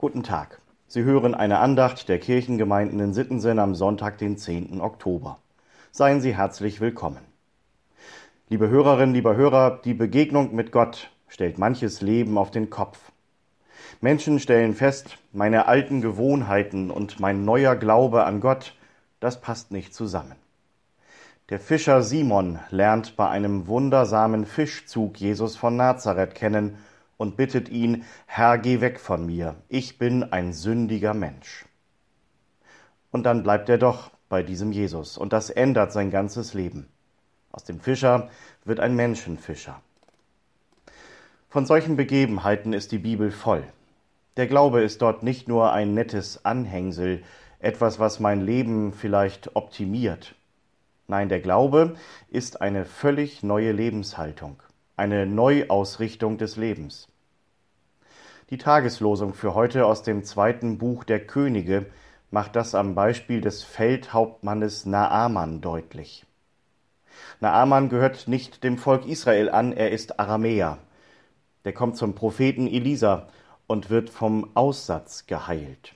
Guten Tag. Sie hören eine Andacht der Kirchengemeinden in Sittensen am Sonntag, den 10. Oktober. Seien Sie herzlich willkommen. Liebe Hörerinnen, lieber Hörer, die Begegnung mit Gott stellt manches Leben auf den Kopf. Menschen stellen fest, meine alten Gewohnheiten und mein neuer Glaube an Gott, das passt nicht zusammen. Der Fischer Simon lernt bei einem wundersamen Fischzug Jesus von Nazareth kennen und bittet ihn, Herr, geh weg von mir, ich bin ein sündiger Mensch. Und dann bleibt er doch bei diesem Jesus, und das ändert sein ganzes Leben. Aus dem Fischer wird ein Menschenfischer. Von solchen Begebenheiten ist die Bibel voll. Der Glaube ist dort nicht nur ein nettes Anhängsel, etwas, was mein Leben vielleicht optimiert. Nein, der Glaube ist eine völlig neue Lebenshaltung eine Neuausrichtung des Lebens. Die Tageslosung für heute aus dem zweiten Buch der Könige macht das am Beispiel des Feldhauptmannes Naaman deutlich. Naaman gehört nicht dem Volk Israel an, er ist Aramäer. Der kommt zum Propheten Elisa und wird vom Aussatz geheilt.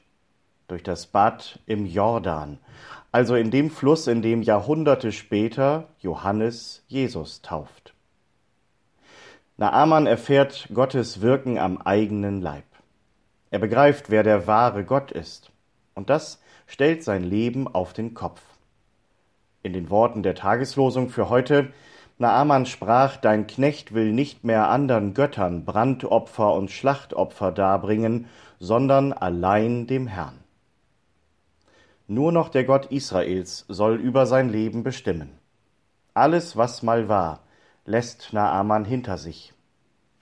Durch das Bad im Jordan, also in dem Fluss, in dem Jahrhunderte später Johannes Jesus tauft. Naaman erfährt Gottes Wirken am eigenen Leib. Er begreift, wer der wahre Gott ist. Und das stellt sein Leben auf den Kopf. In den Worten der Tageslosung für heute Naaman sprach, Dein Knecht will nicht mehr andern Göttern Brandopfer und Schlachtopfer darbringen, sondern allein dem Herrn. Nur noch der Gott Israels soll über sein Leben bestimmen. Alles, was mal war, lässt Naaman hinter sich.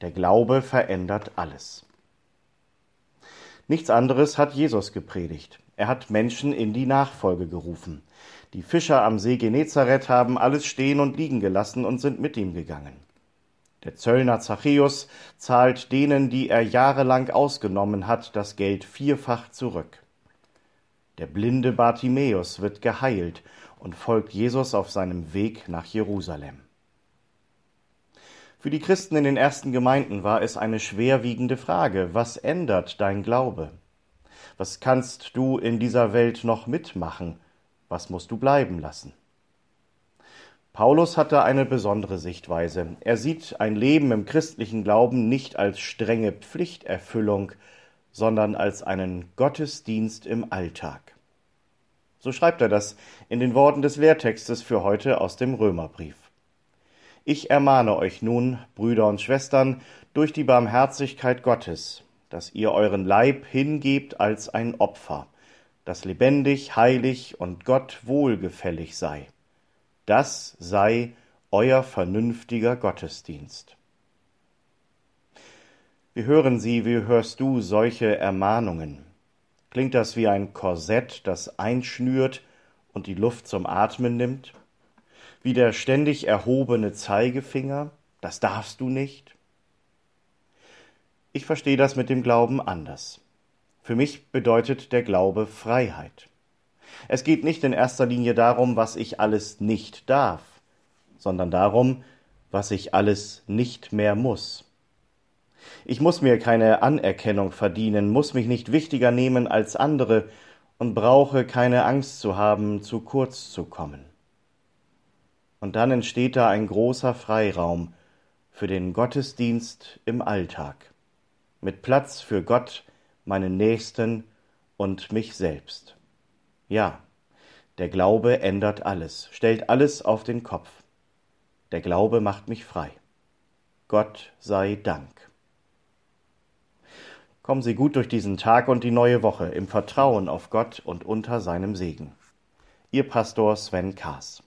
Der Glaube verändert alles. Nichts anderes hat Jesus gepredigt. Er hat Menschen in die Nachfolge gerufen. Die Fischer am See Genezareth haben alles stehen und liegen gelassen und sind mit ihm gegangen. Der Zöllner Zachäus zahlt denen, die er jahrelang ausgenommen hat, das Geld vierfach zurück. Der blinde Bartimäus wird geheilt und folgt Jesus auf seinem Weg nach Jerusalem. Für die Christen in den ersten Gemeinden war es eine schwerwiegende Frage, was ändert dein Glaube? Was kannst du in dieser Welt noch mitmachen? Was musst du bleiben lassen? Paulus hatte eine besondere Sichtweise. Er sieht ein Leben im christlichen Glauben nicht als strenge Pflichterfüllung, sondern als einen Gottesdienst im Alltag. So schreibt er das in den Worten des Lehrtextes für heute aus dem Römerbrief. Ich ermahne euch nun, Brüder und Schwestern, durch die Barmherzigkeit Gottes, dass ihr euren Leib hingebt als ein Opfer, das lebendig, heilig und Gott wohlgefällig sei. Das sei euer vernünftiger Gottesdienst. Wie hören Sie, wie hörst du solche Ermahnungen? Klingt das wie ein Korsett, das einschnürt und die Luft zum Atmen nimmt? Wie der ständig erhobene Zeigefinger, das darfst du nicht? Ich verstehe das mit dem Glauben anders. Für mich bedeutet der Glaube Freiheit. Es geht nicht in erster Linie darum, was ich alles nicht darf, sondern darum, was ich alles nicht mehr muss. Ich muss mir keine Anerkennung verdienen, muss mich nicht wichtiger nehmen als andere und brauche keine Angst zu haben, zu kurz zu kommen. Und dann entsteht da ein großer Freiraum für den Gottesdienst im Alltag, mit Platz für Gott, meinen Nächsten und mich selbst. Ja, der Glaube ändert alles, stellt alles auf den Kopf. Der Glaube macht mich frei. Gott sei Dank. Kommen Sie gut durch diesen Tag und die neue Woche im Vertrauen auf Gott und unter seinem Segen. Ihr Pastor Sven Kaas.